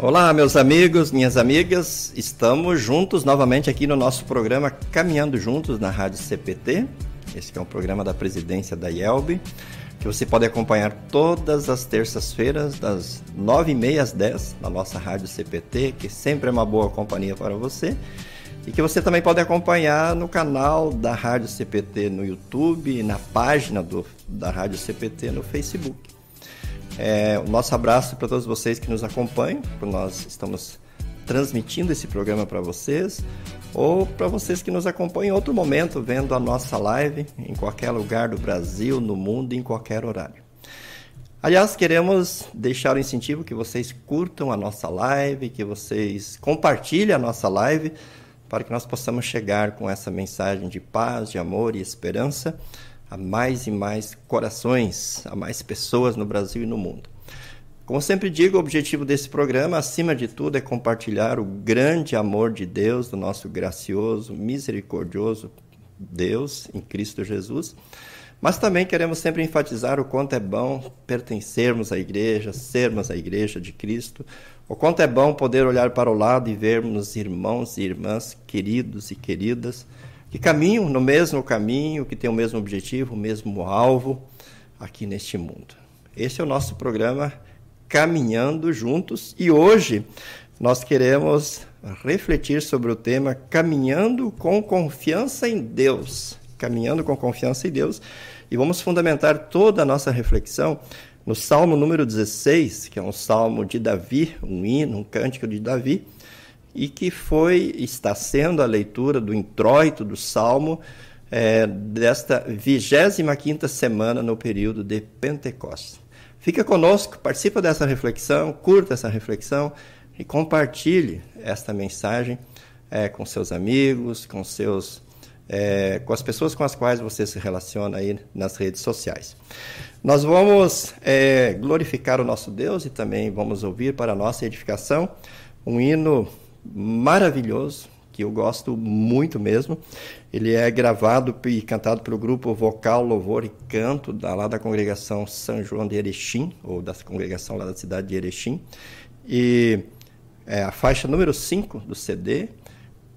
Olá, meus amigos, minhas amigas, estamos juntos novamente aqui no nosso programa Caminhando Juntos na Rádio CPT. Esse é um programa da presidência da IELB, que você pode acompanhar todas as terças-feiras, das 9h30 às 10 na nossa Rádio CPT, que sempre é uma boa companhia para você. E que você também pode acompanhar no canal da Rádio CPT no YouTube e na página do, da Rádio CPT no Facebook. É, o nosso abraço para todos vocês que nos acompanham, nós estamos transmitindo esse programa para vocês, ou para vocês que nos acompanham em outro momento, vendo a nossa live em qualquer lugar do Brasil, no mundo, em qualquer horário. Aliás, queremos deixar o incentivo que vocês curtam a nossa live, que vocês compartilhem a nossa live, para que nós possamos chegar com essa mensagem de paz, de amor e esperança a mais e mais corações, a mais pessoas no Brasil e no mundo. Como sempre digo, o objetivo desse programa, acima de tudo, é compartilhar o grande amor de Deus, do nosso gracioso, misericordioso Deus em Cristo Jesus. Mas também queremos sempre enfatizar o quanto é bom pertencermos à igreja, sermos a igreja de Cristo, o quanto é bom poder olhar para o lado e vermos irmãos e irmãs queridos e queridas que caminham no mesmo caminho, que têm o mesmo objetivo, o mesmo alvo aqui neste mundo. Esse é o nosso programa Caminhando Juntos e hoje nós queremos refletir sobre o tema Caminhando com Confiança em Deus. Caminhando com confiança em Deus. E vamos fundamentar toda a nossa reflexão no Salmo número 16, que é um salmo de Davi, um hino, um cântico de Davi e que foi está sendo a leitura do introito do Salmo é, desta 25 semana no período de Pentecostes. Fica conosco, participa dessa reflexão, curta essa reflexão e compartilhe esta mensagem é, com seus amigos, com seus é, com as pessoas com as quais você se relaciona aí nas redes sociais. Nós vamos é, glorificar o nosso Deus e também vamos ouvir para a nossa edificação um hino maravilhoso, que eu gosto muito mesmo. Ele é gravado e cantado pelo grupo Vocal, Louvor e Canto, da, lá da congregação São João de Erechim, ou da congregação lá da cidade de Erechim. E é a faixa número 5 do CD,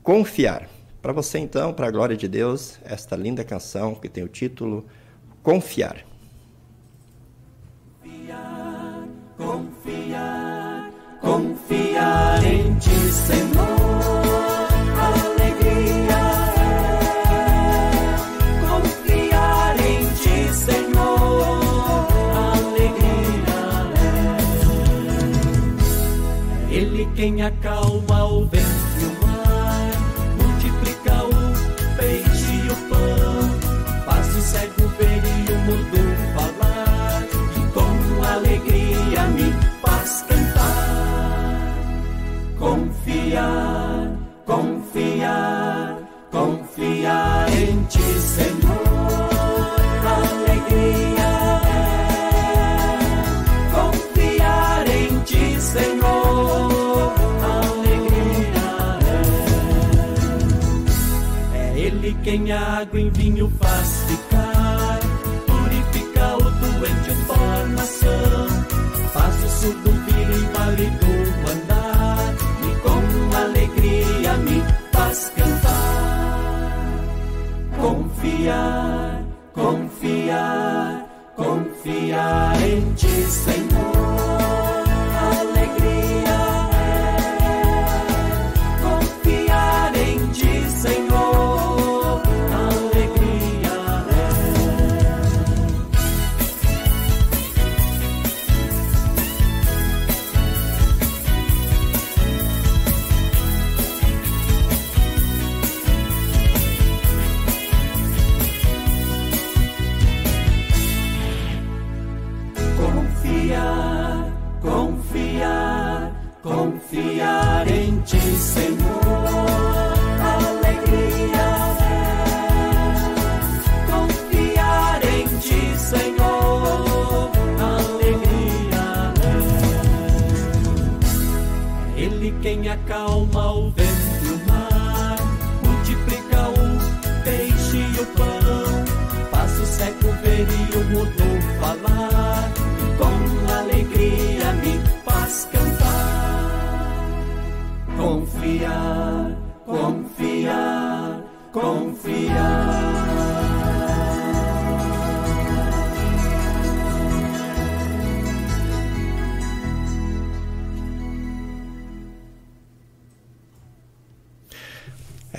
Confiar. Para você, então, para a glória de Deus, esta linda canção que tem o título Confiar. Confiar, confiar, confiar é confiar em ti, Senhor. É Ele quem acalma o vento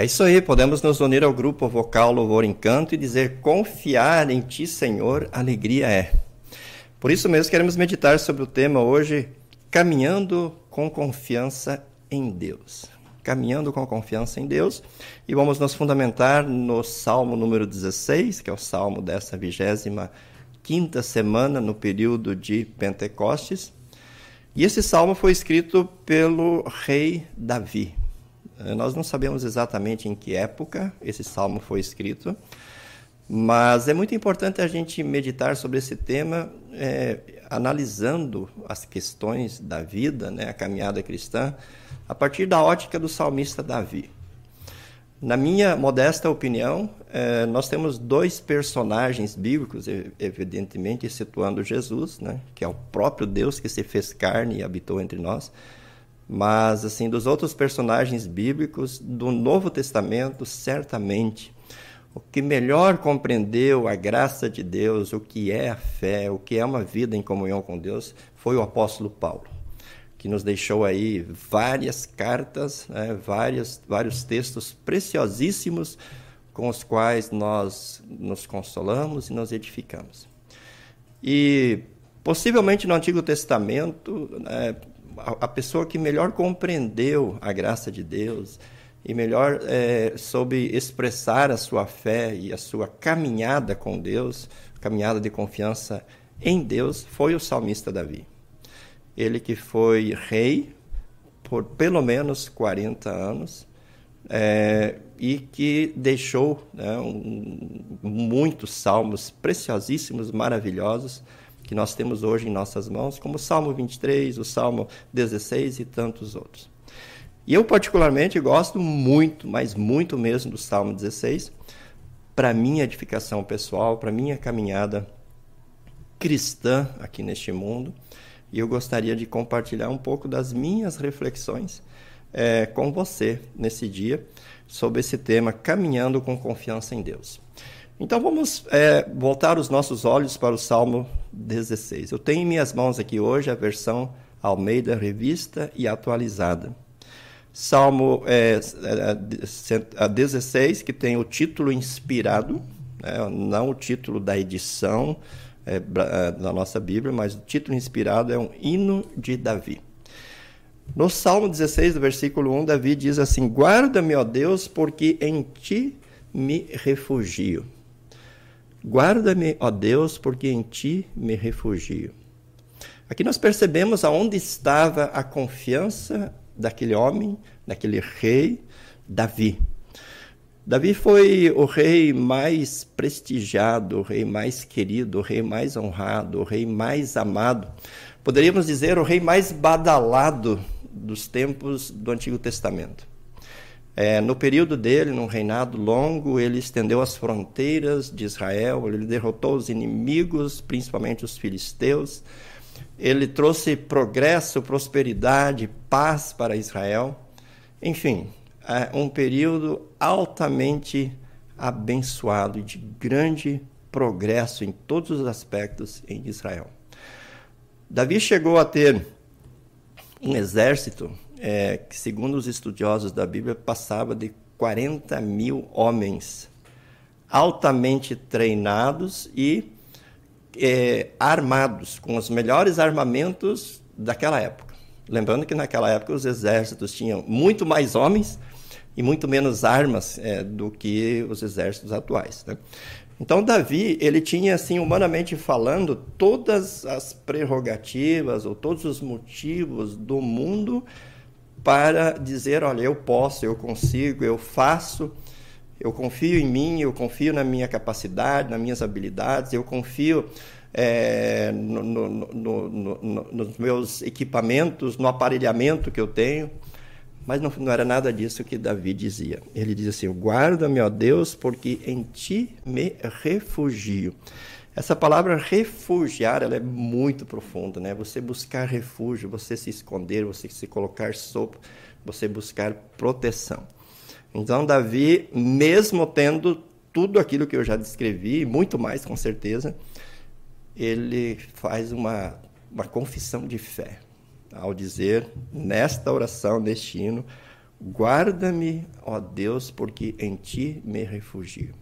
É isso aí, podemos nos unir ao grupo vocal Louvor Encanto e dizer: Confiar em Ti, Senhor, alegria é. Por isso mesmo, queremos meditar sobre o tema hoje, caminhando com confiança em Deus. Caminhando com confiança em Deus, e vamos nos fundamentar no Salmo número 16, que é o salmo dessa vigésima quinta semana no período de Pentecostes. E esse salmo foi escrito pelo rei Davi. Eh, nós não sabemos exatamente em que época esse salmo foi escrito, mas é muito importante a gente meditar sobre esse tema, é, analisando as questões da vida, né, a caminhada cristã, a partir da ótica do salmista Davi. Na minha modesta opinião, é, nós temos dois personagens bíblicos, evidentemente, situando Jesus, né, que é o próprio Deus que se fez carne e habitou entre nós, mas, assim, dos outros personagens bíblicos do Novo Testamento, certamente, o que melhor compreendeu a graça de Deus, o que é a fé, o que é uma vida em comunhão com Deus, foi o apóstolo Paulo, que nos deixou aí várias cartas, né, várias, vários textos preciosíssimos com os quais nós nos consolamos e nos edificamos. E possivelmente no Antigo Testamento, né, a, pessoa que melhor compreendeu a graça de Deus e melhor é, soube expressar a sua fé e a sua caminhada com Deus, caminhada de confiança em Deus, foi o salmista Davi. Ele que foi rei por pelo menos 40 anos é, e que deixou né, um, muitos salmos preciosíssimos, maravilhosos, que nós temos hoje em nossas mãos, como o Salmo 23, o Salmo 16 e tantos outros. E eu, particularmente, gosto muito, mas muito mesmo, do Salmo 16, para minha edificação pessoal, para minha caminhada cristã aqui neste mundo. E eu gostaria de compartilhar um pouco das minhas reflexões é, com você nesse dia sobre esse tema, caminhando com confiança em Deus. Então vamos é, voltar os nossos olhos para o Salmo 16. Eu tenho em minhas mãos aqui hoje a versão Almeida Revista e Atualizada. Salmo é, é, 16, que tem o título inspirado, né, não o título da edição é, é, da nossa Bíblia, mas o título inspirado é um hino de Davi. No Salmo 16, versículo 1, Davi diz assim: Guarda-me, ó Deus, porque em ti me refugio. Guarda-me, ó Deus, porque em ti me refugio. Aqui nós percebemos aonde estava a confiança daquele homem, daquele rei, Davi. Davi foi o rei mais prestigiado, o rei mais querido, o rei mais honrado, o rei mais amado. Poderíamos dizer o rei mais badalado dos tempos do Antigo Testamento. É, no período dele, num reinado longo, ele estendeu as fronteiras de Israel, ele derrotou os inimigos, principalmente os filisteus. Ele trouxe progresso, prosperidade, paz para Israel. Enfim, é um período altamente abençoado de grande progresso em todos os aspectos em Israel. Davi chegou a ter um exército é, que, segundo os estudiosos da Bíblia, passava de 40 mil homens altamente treinados e é, armados, com os melhores armamentos daquela época. Lembrando que naquela época os exércitos tinham muito mais homens e muito menos armas é, do que os exércitos atuais. Né? Então Davi ele tinha assim humanamente falando todas as prerrogativas ou todos os motivos do mundo para dizer: olha, eu posso, eu consigo, eu faço, eu confio em mim, eu confio na minha capacidade, nas minhas habilidades, eu confio é, no, no, no, nos meus equipamentos, no aparelhamento que eu tenho. Mas não, não, era nada disso que Davi dizia. Ele diz assim: Guarda-me, ó Deus, porque em ti me refugio. Essa palavra refugiar, ela é muito profunda, né? Você buscar refúgio, você se esconder, você se colocar sob, você buscar proteção. Então, Davi, mesmo tendo tudo aquilo que eu já descrevi, muito mais com certeza, ele faz uma, uma confissão de fé ao dizer nesta oração, neste hino, guarda-me, ó Deus, porque em ti me refugio.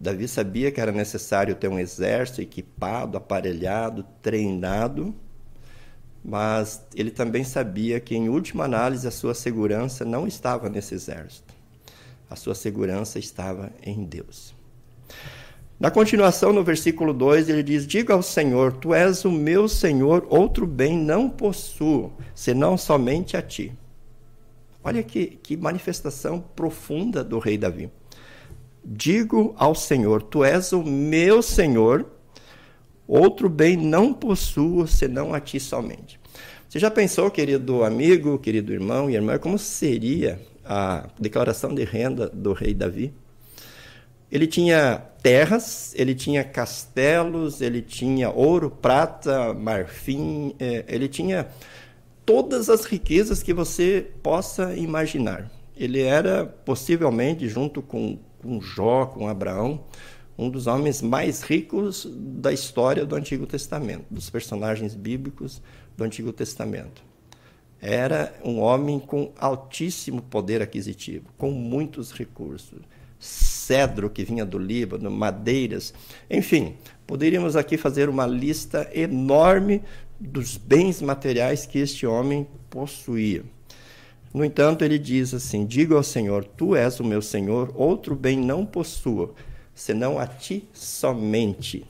Davi sabia que era necessário ter um exército equipado, aparelhado, treinado, mas ele também sabia que, em última análise, a sua segurança não estava nesse exército. A sua segurança estava em Deus. Na continuação, no versículo 2, ele diz: Diga ao Senhor, tu és o meu Senhor, outro bem não possuo, senão somente a ti. Olha que, que manifestação profunda do rei Davi. Digo ao Senhor, tu és o meu Senhor, outro bem não possuo, senão a ti somente. Você já pensou, querido amigo, querido irmão e irmã, como seria a declaração de renda do rei Davi? Ele tinha terras, ele tinha castelos, ele tinha ouro, prata, marfim, é, ele tinha todas as riquezas que você possa imaginar. Ele era possivelmente, junto com, com Jó, com Abraão, um dos homens mais ricos da história do Antigo Testamento, dos personagens bíblicos do Antigo Testamento. Era um homem com altíssimo poder aquisitivo, com muitos recursos cedro que vinha do Líbano, madeiras, enfim, poderíamos aqui fazer uma lista enorme dos bens materiais que este homem possuía. No entanto, ele diz assim: Digo ao Senhor, tu és o meu Senhor, outro bem não possuo, senão a ti somente.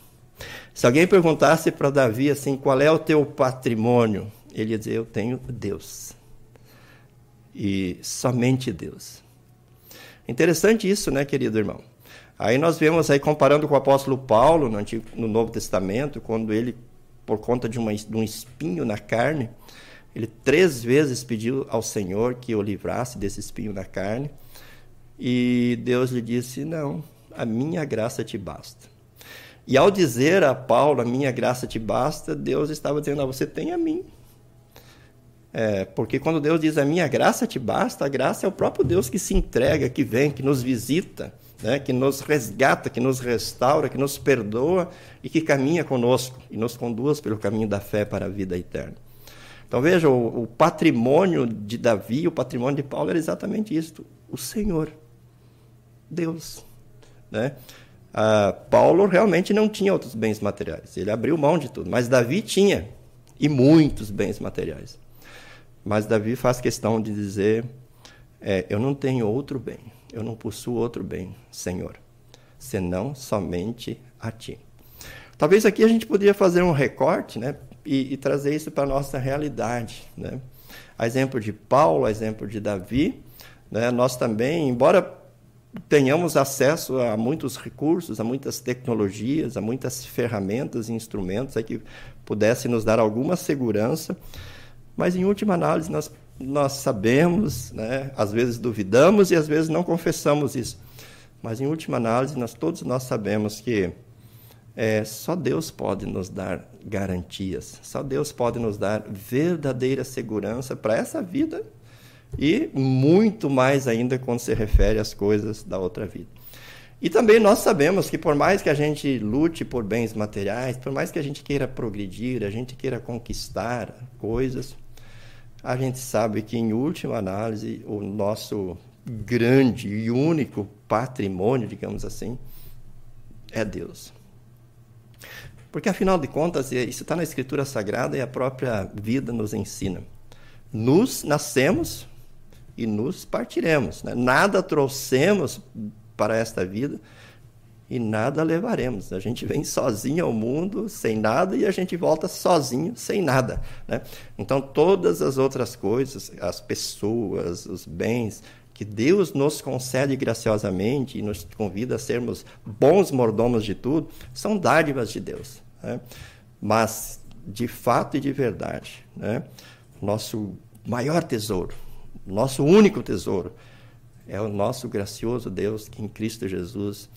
Se alguém perguntasse para Davi assim, qual é o teu patrimônio? Ele ia dizer: Eu tenho Deus. E somente Deus. Interessante isso, né, querido irmão? Aí nós vemos aí comparando com o apóstolo Paulo no, Antigo, no Novo Testamento, quando ele, por conta de, uma, de um espinho na carne, ele três vezes pediu ao Senhor que o livrasse desse espinho na carne, e Deus lhe disse: Não, a minha graça te basta. E ao dizer a Paulo, a minha graça te basta, Deus estava dizendo: ah, Você tem a mim. É, porque quando Deus diz a minha graça te basta, a graça é o próprio Deus que se entrega, que vem, que nos visita, né, que nos resgata, que nos restaura, que nos perdoa e que caminha conosco e nos conduz pelo caminho da fé para a vida eterna. Então veja, o, o patrimônio de Davi, o patrimônio de Paulo era exatamente isso: o Senhor, Deus. Né? Ah, Paulo realmente não tinha outros bens materiais, ele abriu mão de tudo, mas Davi tinha, e muitos bens materiais. Mas Davi faz questão de dizer: é, Eu não tenho outro bem, eu não possuo outro bem, Senhor, senão somente a Ti. Talvez aqui a gente poderia fazer um recorte né, e, e trazer isso para a nossa realidade. Né? A exemplo de Paulo, a exemplo de Davi, né, nós também, embora tenhamos acesso a muitos recursos, a muitas tecnologias, a muitas ferramentas e instrumentos que pudessem nos dar alguma segurança, mas em última análise nós, nós sabemos, né? às vezes duvidamos e às vezes não confessamos isso. Mas em última análise nós todos nós sabemos que é, só Deus pode nos dar garantias, só Deus pode nos dar verdadeira segurança para essa vida e muito mais ainda quando se refere às coisas da outra vida. E também nós sabemos que por mais que a gente lute por bens materiais, por mais que a gente queira progredir, a gente queira conquistar coisas, a gente sabe que, em última análise, o nosso grande e único patrimônio, digamos assim, é Deus. Porque, afinal de contas, isso está na Escritura Sagrada e a própria vida nos ensina. Nos nascemos e nos partiremos. Né? Nada trouxemos para esta vida e nada levaremos. A gente vem sozinho ao mundo, sem nada, e a gente volta sozinho, sem nada. Né? Então, todas as outras coisas, as pessoas, os bens, que Deus nos concede graciosamente e nos convida a sermos bons mordomos de tudo, são dádivas de Deus. Né? Mas, de fato e de verdade, né? nosso maior tesouro, nosso único tesouro, é o nosso gracioso Deus que em Cristo Jesus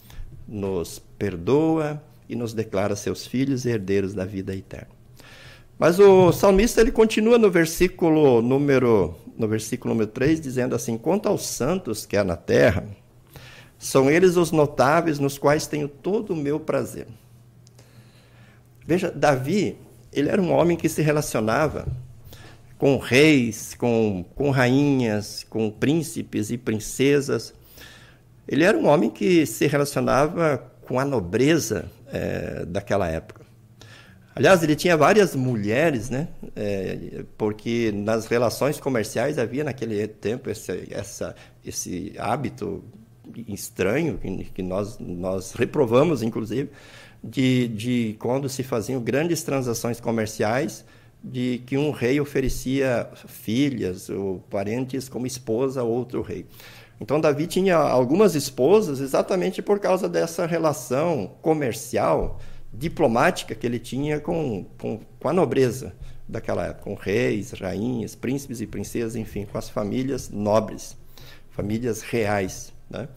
nos perdoa e nos declara seus filhos e herdeiros da vida eterna. Mas o salmista ele continua no versículo número no versículo número 3 dizendo assim: "Quanto aos santos que há na terra, são eles os notáveis nos quais tenho todo o meu prazer." Veja, Davi, ele era um homem que se relacionava com reis, com, com rainhas, com príncipes e princesas. Ele era um homem que se relacionava com a nobreza é, daquela época. Aliás, ele tinha várias mulheres, né? É, porque nas relações comerciais havia naquele tempo esse, essa, esse hábito estranho que, nós, nós reprovamos, inclusive, de, de quando se faziam grandes transações comerciais, de que um rei oferecia filhas ou parentes como esposa a outro rei. Então, Davi tinha algumas esposas exatamente por causa dessa relação comercial, diplomática que ele tinha com, com, com a nobreza daquela época, com reis, rainhas, príncipes e princesas, enfim, com as famílias nobres, famílias reais. Né?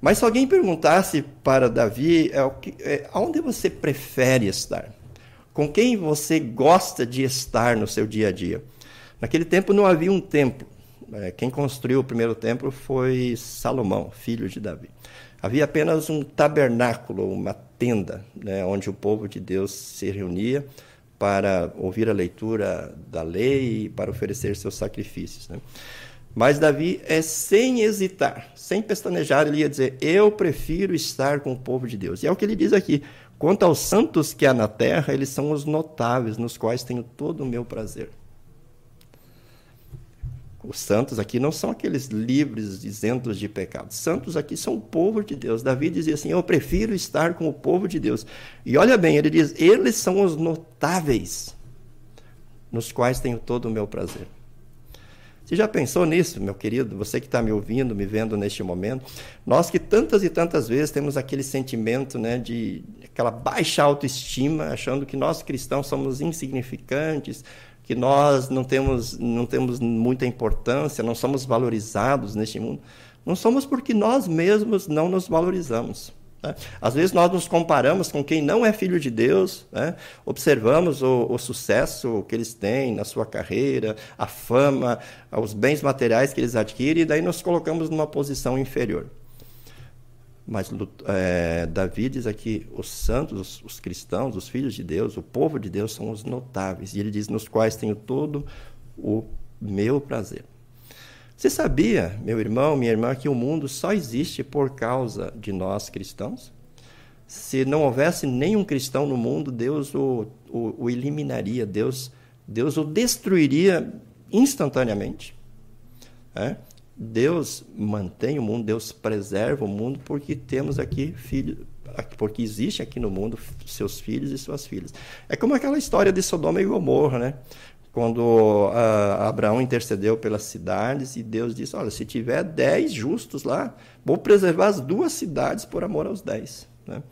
Mas se alguém perguntasse para Davi, é, é, onde você prefere estar? Com quem você gosta de estar no seu dia a dia? Naquele tempo não havia um templo. É, quem construiu o primeiro templo foi Salomão, filho de Davi. Havia apenas um tabernáculo, uma tenda, né, onde o povo de Deus se reunia para ouvir a leitura da lei e para oferecer seus sacrifícios. Né? Mas Davi é sem hesitar, sem pestanejar, ele ia dizer: Eu prefiro estar com o povo de Deus. E é o que ele diz aqui: Quanto aos santos que há na terra, eles são os notáveis, nos quais tenho todo o meu prazer. Os santos aqui não são aqueles livres, isentos de pecado. Santos aqui são o povo de Deus. Davi dizia assim: Eu prefiro estar com o povo de Deus. E olha bem, ele diz: Eles são os notáveis, nos quais tenho todo o meu prazer. Você já pensou nisso, meu querido? Você que está me ouvindo, me vendo neste momento? Nós que tantas e tantas vezes temos aquele sentimento né, de aquela baixa autoestima, achando que nós cristãos somos insignificantes, que nós não temos, não temos muita importância, não somos valorizados neste mundo. Não somos porque nós mesmos não nos valorizamos. Né? Às vezes nós nos comparamos com quem não é filho de Deus, né? observamos o, o, sucesso que eles têm na sua carreira, a fama, os bens materiais que eles adquirem, e daí nos colocamos numa posição inferior. Mas é, Davi diz aqui: os santos, os, os cristãos, os filhos de Deus, o povo de Deus são os notáveis. E ele diz: nos quais tenho todo o meu prazer. Você sabia, meu irmão, minha irmã, que o mundo só existe por causa de nós cristãos? Se não houvesse nenhum cristão no mundo, Deus o, o, o eliminaria, Deus, Deus o destruiria instantaneamente. É? Deus mantém o mundo, Deus preserva o mundo porque temos aqui filhos, porque existe aqui no mundo seus filhos e suas filhas. É como aquela história de Sodoma e Gomorra, né? quando uh, Abraão intercedeu pelas cidades e Deus disse: Olha, se tiver dez justos lá, vou preservar as duas cidades por amor aos dez. Né?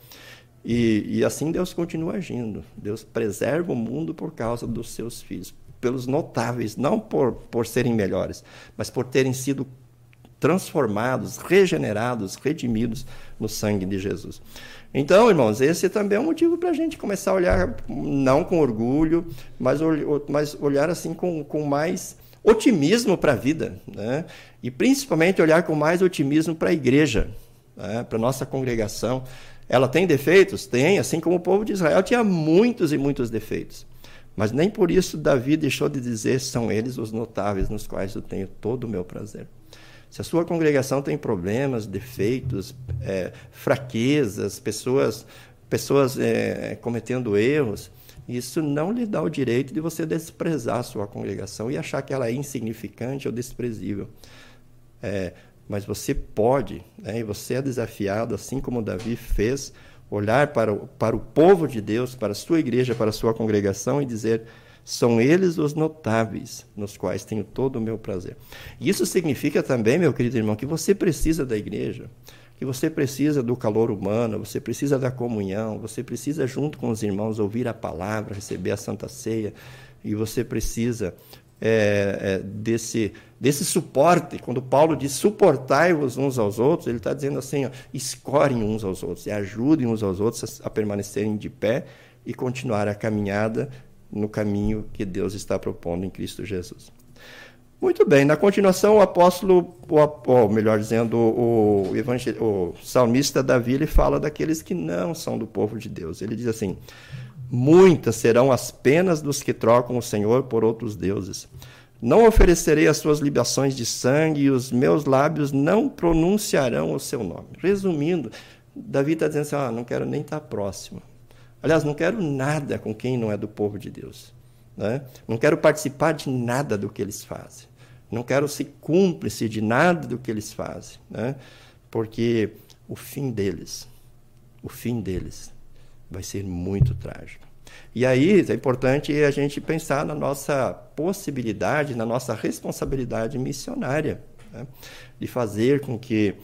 E, e, assim Deus continua agindo. Deus preserva o mundo por causa dos seus filhos, pelos notáveis, não por, por serem melhores, mas por terem sido transformados, regenerados, redimidos no sangue de Jesus. Então, irmãos, esse também é um motivo para a gente começar a olhar, não com orgulho, mas, mas olhar assim com, com mais otimismo para a vida, né? e principalmente olhar com mais otimismo para a igreja, né? para a nossa congregação. Ela tem defeitos? Tem, assim como o povo de Israel tinha muitos e muitos defeitos. Mas nem por isso Davi deixou de dizer: são eles os notáveis nos quais eu tenho todo o meu prazer. Se a sua congregação tem problemas, defeitos, é, fraquezas, pessoas, pessoas é, cometendo erros, isso não lhe dá o direito de você desprezar a sua congregação e achar que ela é insignificante ou desprezível. É, mas você pode, né, e você é desafiado, assim como Davi fez, olhar para o, para o povo de Deus, para a sua igreja, para a sua congregação e dizer são eles os notáveis, nos quais tenho todo o meu prazer. Isso significa também, meu querido irmão, que você precisa da igreja, que você precisa do calor humano, você precisa da comunhão, você precisa, junto com os irmãos, ouvir a palavra, receber a santa ceia, e você precisa é, é, desse, desse suporte. Quando Paulo diz suportai-vos uns aos outros, ele está dizendo assim: ó, escorem uns aos outros e ajudem uns aos outros a, a permanecerem de pé e continuar a caminhada no caminho que Deus está propondo em Cristo Jesus. Muito bem, na continuação, o apóstolo, ou melhor dizendo, o, o salmista Davi, ele fala daqueles que não são do povo de Deus. Ele diz assim: Muitas serão as penas dos que trocam o Senhor por outros deuses. Não oferecerei as suas libações de sangue, e os meus lábios não pronunciarão o seu nome. Resumindo, Davi está dizendo assim: ah, não quero nem estar próximo. Aliás, não quero nada com quem não é do povo de Deus. Né? Não quero participar de nada do que eles fazem. Não quero ser cúmplice de nada do que eles fazem. Né? Porque o fim deles, o fim deles vai ser muito trágico. E aí é importante a gente pensar na nossa possibilidade, na nossa responsabilidade missionária, né? de fazer com que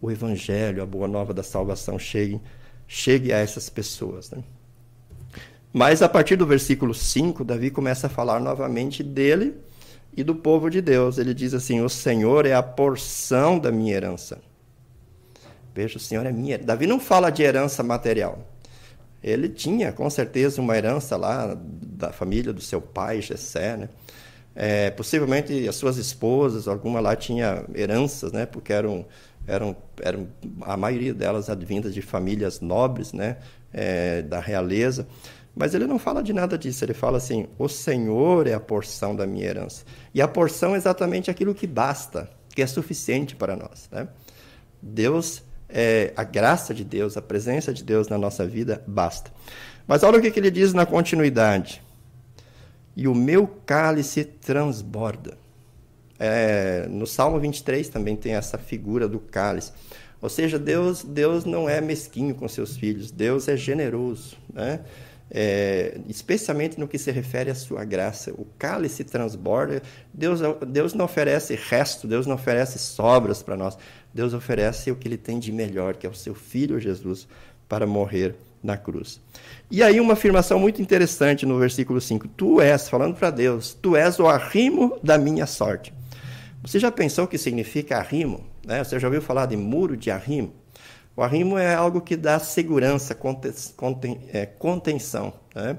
o Evangelho, a boa nova da salvação, chegue, chegue a essas pessoas. Né? Mas a partir do versículo 5, Davi começa a falar novamente dele e do povo de Deus. Ele diz assim: O Senhor é a porção da minha herança. Veja, o Senhor é minha. Davi não fala de herança material. Ele tinha, com certeza, uma herança lá da família do seu pai, Jessé, né? É, possivelmente as suas esposas, alguma lá tinha heranças, né? Porque eram, eram, eram a maioria delas advindas de famílias nobres, né? É, da realeza. Mas ele não fala de nada disso, ele fala assim: o Senhor é a porção da minha herança. E a porção é exatamente aquilo que basta, que é suficiente para nós. Né? Deus, é, a graça de Deus, a presença de Deus na nossa vida basta. Mas olha o que, que ele diz na continuidade: e o meu cálice transborda. É, no Salmo 23 também tem essa figura do cálice. Ou seja, Deus, Deus não é mesquinho com seus filhos, Deus é generoso. Né? É, especialmente no que se refere à sua graça. O cálice transborda. Deus, Deus não oferece resto, Deus não oferece sobras para nós. Deus oferece o que ele tem de melhor, que é o seu filho Jesus, para morrer na cruz. E aí uma afirmação muito interessante no versículo 5. Tu és, falando para Deus, tu és o arrimo da minha sorte. Você já pensou o que significa arrimo? Né? Você já ouviu falar de muro de arrimo? O arrimo é algo que dá segurança, contem, é, contenção. Né?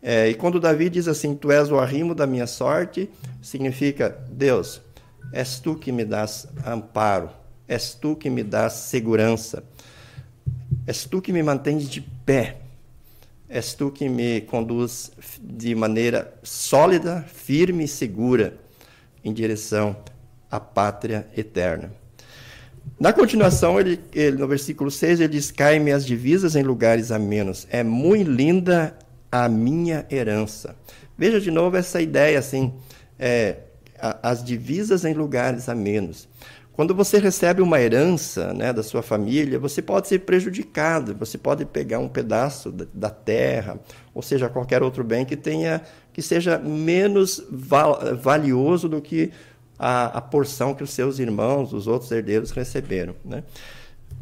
É, e quando Davi diz assim, tu és o arrimo da minha sorte, significa, Deus, és tu que me dás amparo, és tu que me dás segurança, és tu que me mantens de pé, és tu que me conduz de maneira sólida, firme e segura em direção à pátria eterna. Na continuação, ele, ele, no versículo 6, ele diz: Cai-me as divisas em lugares amenos. É muito linda a minha herança. Veja de novo essa ideia assim: é, a, as divisas em lugares amenos. Quando você recebe uma herança né, da sua família, você pode ser prejudicado, você pode pegar um pedaço da, da terra, ou seja, qualquer outro bem que tenha que seja menos val, valioso do que a, a porção que os seus irmãos, os outros herdeiros, receberam. Né?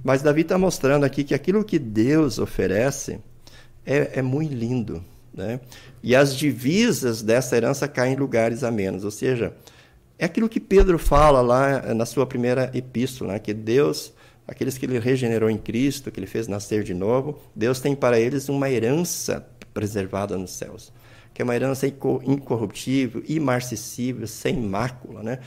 Mas Davi está mostrando aqui que aquilo que Deus oferece é, é muito lindo. Né? E as divisas dessa herança caem em lugares a menos. Ou seja, é aquilo que Pedro fala lá na sua primeira epístola, né? que Deus, aqueles que ele regenerou em Cristo, que ele fez nascer de novo, Deus tem para eles uma herança preservada nos céus que é uma herança incorruptível, imarcessível, sem mácula, né?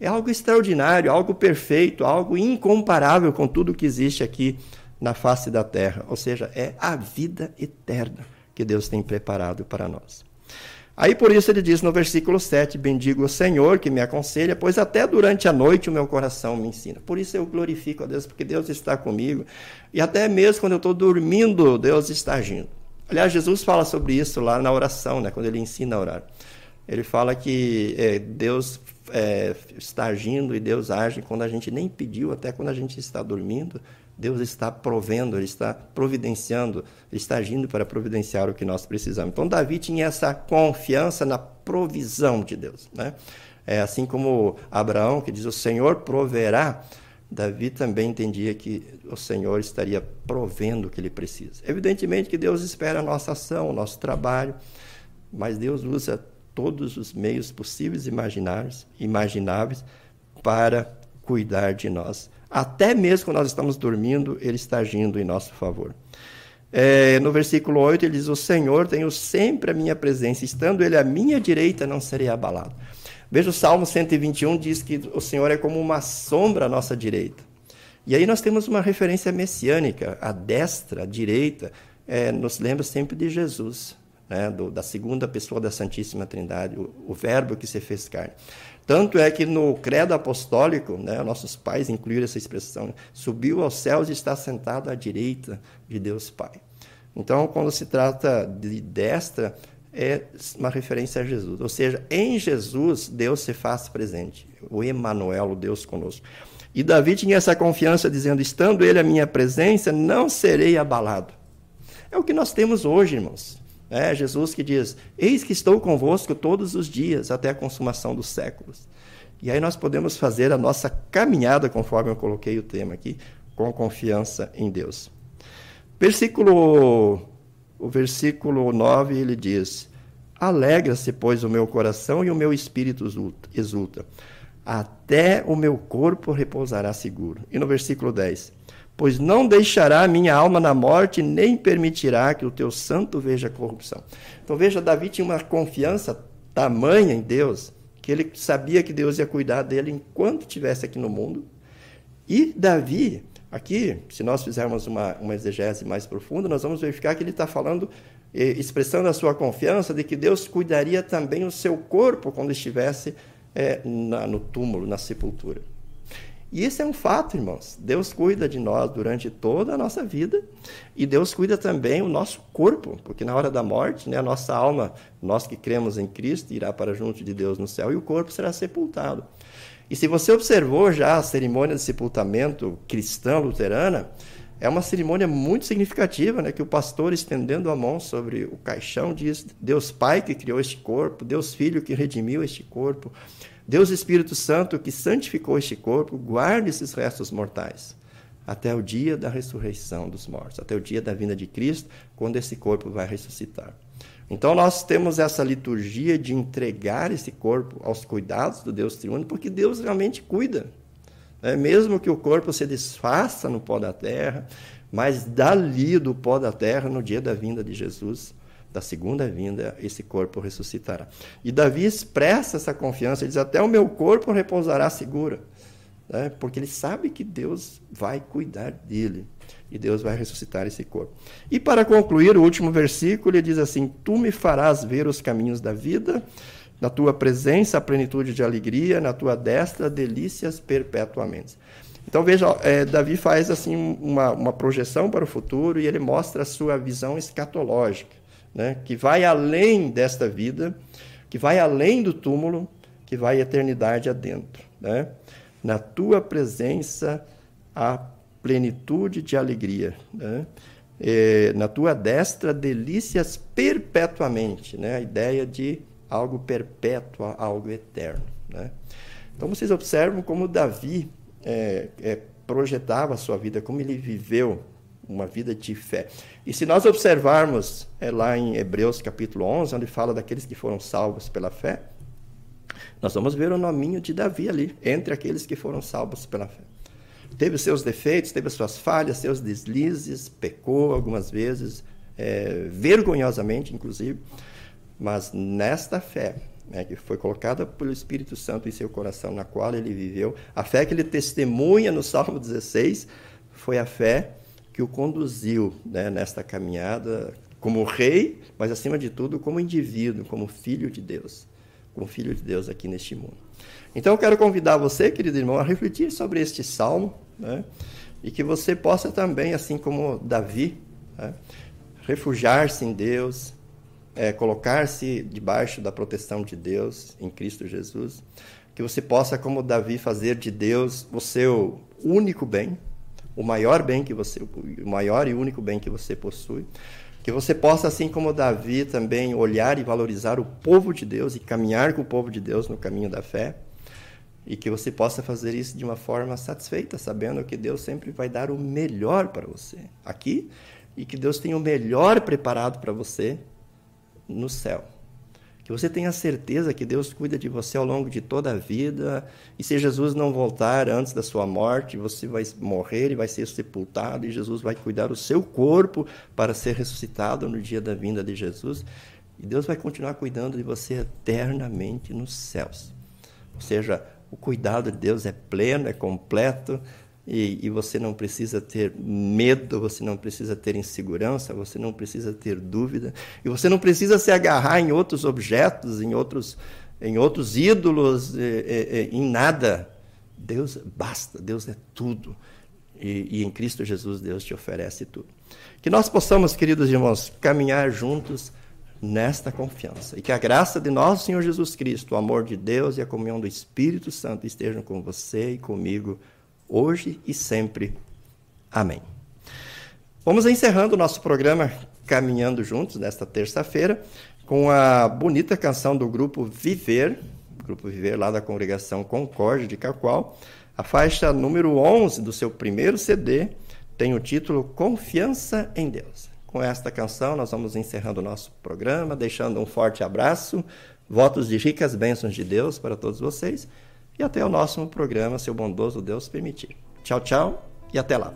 É algo extraordinário, algo perfeito, algo incomparável com tudo que existe aqui na face da terra. Ou seja, é a vida eterna que Deus tem preparado para nós. Aí por isso ele diz no versículo 7: Bendigo o Senhor que me aconselha, pois até durante a noite o meu coração me ensina. Por isso eu glorifico a Deus, porque Deus está comigo. E até mesmo quando eu estou dormindo, Deus está agindo. Aliás, Jesus fala sobre isso lá na oração, né, quando ele ensina a orar. Ele fala que é, Deus é, está agindo e Deus age quando a gente nem pediu, até quando a gente está dormindo. Deus está provendo, Ele está providenciando, Ele está agindo para providenciar o que nós precisamos. Então, Davi tinha essa confiança na provisão de Deus. Né? É assim como Abraão, que diz: O Senhor proverá Davi também entendia que o Senhor estaria provendo o que ele precisa. Evidentemente que Deus espera a nossa ação, o nosso trabalho, mas Deus usa todos os meios possíveis e imagináveis, imagináveis para cuidar de nós. Até mesmo quando nós estamos dormindo, Ele está agindo em nosso favor. É, no versículo 8 ele diz: O Senhor tenho sempre a minha presença, estando ele à minha direita, não serei abalado. Veja o Salmo 121 diz que o Senhor é como uma sombra à nossa direita. E aí nós temos uma referência messiânica, a destra, a direita, é, nos lembra sempre de Jesus, né, do, da segunda pessoa da Santíssima Trindade, o, o, Verbo que se fez carne. Tanto é que no credo apostólico, né, nossos pais incluíram essa expressão, subiu aos céus e está sentado à direita de Deus Pai. Então, quando se trata de destra, é uma referência a Jesus. Ou seja, em Jesus, Deus se faz presente. O Emmanuel, o Deus conosco. E Davi tinha essa confiança, dizendo: Estando ele à minha presença, não serei abalado. É o que nós temos hoje, irmãos. É Jesus que diz: Eis que estou convosco todos os dias, até a consumação dos séculos. E aí nós podemos fazer a nossa caminhada, conforme eu coloquei o tema aqui, com confiança em Deus. Versículo, o versículo 9 ele diz: Alegra-se, pois, o meu coração e o meu espírito exulta até o meu corpo repousará seguro. E no versículo 10: Pois não deixará minha alma na morte, nem permitirá que o teu santo veja corrupção. Então veja, Davi tinha uma confiança tamanha em Deus, que ele sabia que Deus ia cuidar dele enquanto estivesse aqui no mundo. E Davi, aqui, se nós fizermos uma, uma exegese mais profunda, nós vamos verificar que ele está falando, eh, expressando a sua confiança de que Deus cuidaria também o seu corpo quando estivesse é, na, no túmulo, na sepultura. E esse é um fato, irmãos. Deus cuida de nós durante toda a nossa vida e Deus cuida também o nosso corpo, porque na hora da morte, né, a nossa alma, nós que cremos em Cristo, irá para junto de Deus no céu e o corpo será sepultado. E se você observou já a cerimônia de sepultamento cristã luterana, é uma cerimônia muito significativa, né, que o pastor estendendo a mão sobre o caixão diz: Deus Pai que criou este corpo, Deus Filho que redimiu este corpo, Deus Espírito Santo que santificou este corpo, guarde esses restos mortais até o dia da ressurreição dos mortos, até o dia da vinda de Cristo, quando esse corpo vai ressuscitar. Então nós temos essa liturgia de entregar esse corpo aos cuidados do Deus triuno, porque Deus realmente cuida é, mesmo que o corpo se desfaça no pó da terra, mas dali do pó da terra, no dia da vinda de Jesus, da segunda vinda, esse corpo ressuscitará. E Davi expressa essa confiança, ele diz: Até o meu corpo repousará segura, né? porque ele sabe que Deus vai cuidar dele e Deus vai ressuscitar esse corpo. E para concluir, o último versículo, ele diz assim: Tu me farás ver os caminhos da vida na tua presença, a plenitude de alegria, na tua destra, delícias perpetuamente. Então veja, é, Davi faz assim uma, uma projeção para o futuro e ele mostra a sua visão escatológica, né, que vai além desta vida, que vai além do túmulo, que vai eternidade adentro. Né? Na tua presença, a plenitude de alegria. Né? É, na tua destra, delícias perpetuamente. Né? A ideia de algo perpétuo, algo eterno. Né? Então vocês observam como Davi é, é, projetava a sua vida, como ele viveu uma vida de fé. E se nós observarmos é, lá em Hebreus capítulo 11, onde fala daqueles que foram salvos pela fé, nós vamos ver o nominho de Davi ali, entre aqueles que foram salvos pela fé. Teve seus defeitos, teve suas falhas, seus deslizes, pecou algumas vezes, é, vergonhosamente, inclusive, mas nesta fé, né, que foi colocada pelo Espírito Santo em seu coração, na qual ele viveu, a fé que ele testemunha no Salmo 16, foi a fé que o conduziu né, nesta caminhada como rei, mas acima de tudo como indivíduo, como filho de Deus, como filho de Deus aqui neste mundo. Então eu quero convidar você, querido irmão, a refletir sobre este salmo, né, e que você possa também, assim como Davi, né, refugiar-se em Deus, é, colocar-se debaixo da proteção de Deus em Cristo Jesus, que você possa, como Davi, fazer de Deus o seu único bem, o maior bem que você, o maior e único bem que você possui, que você possa, assim como Davi, também olhar e valorizar o povo de Deus e caminhar com o povo de Deus no caminho da fé, e que você possa fazer isso de uma forma satisfeita, sabendo que Deus sempre vai dar o melhor para você aqui e que Deus tem o melhor preparado para você no céu. Que você tenha certeza que Deus cuida de você ao longo de toda a vida. E se Jesus não voltar antes da sua morte, você vai morrer e vai ser sepultado. E Jesus vai cuidar do seu corpo para ser ressuscitado no dia da vinda de Jesus. E Deus vai continuar cuidando de você eternamente nos céus. Ou seja, o cuidado de Deus é pleno, é completo. E, e, você não precisa ter medo, você não precisa ter insegurança, você não precisa ter dúvida, e você não precisa se agarrar em outros objetos, em outros, em outros ídolos, em nada. Deus basta, Deus é tudo. E, e em Cristo Jesus, Deus te oferece tudo. Que nós possamos, queridos irmãos, caminhar juntos nesta confiança. E que a graça de nosso Senhor Jesus Cristo, o amor de Deus e a comunhão do Espírito Santo estejam com você e comigo hoje e sempre. Amém. Vamos encerrando o nosso programa Caminhando Juntos nesta terça-feira com a bonita canção do grupo Viver, grupo Viver lá da congregação Concórdia de Cacoal. A faixa número 11 do seu primeiro CD tem o título Confiança em Deus. Com esta canção, nós vamos encerrando o nosso programa, deixando um forte abraço, votos de ricas bênçãos de Deus para todos vocês e até o nosso programa, se o bondoso Deus permitir. Tchau, tchau e até lá.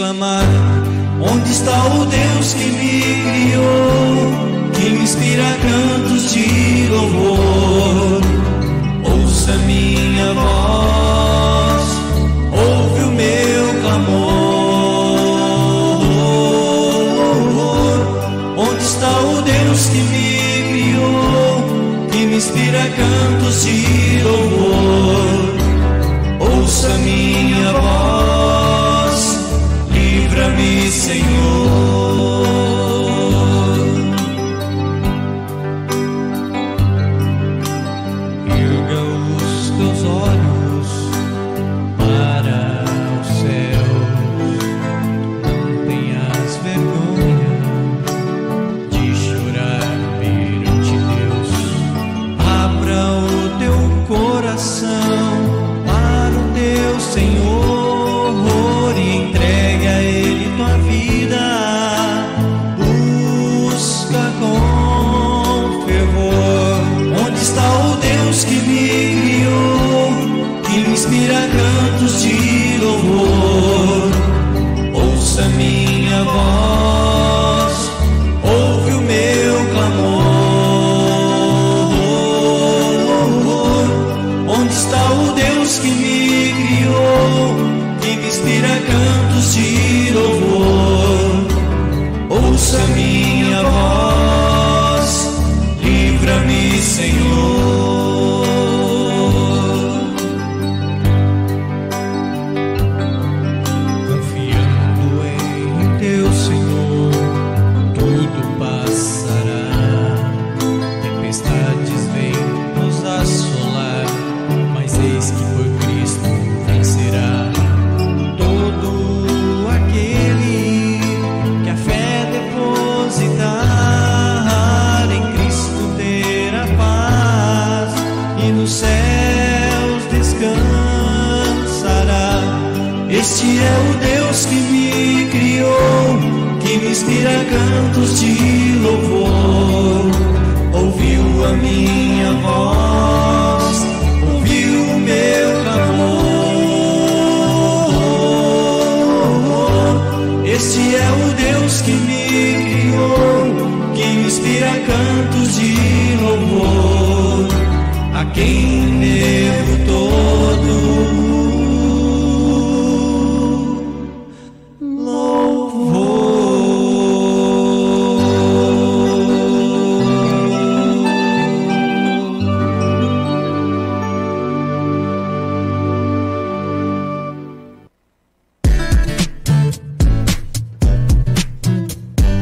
Clamar. Onde está o Deus que me criou, que me inspira cantos de louvor? Ouça minha voz, cantos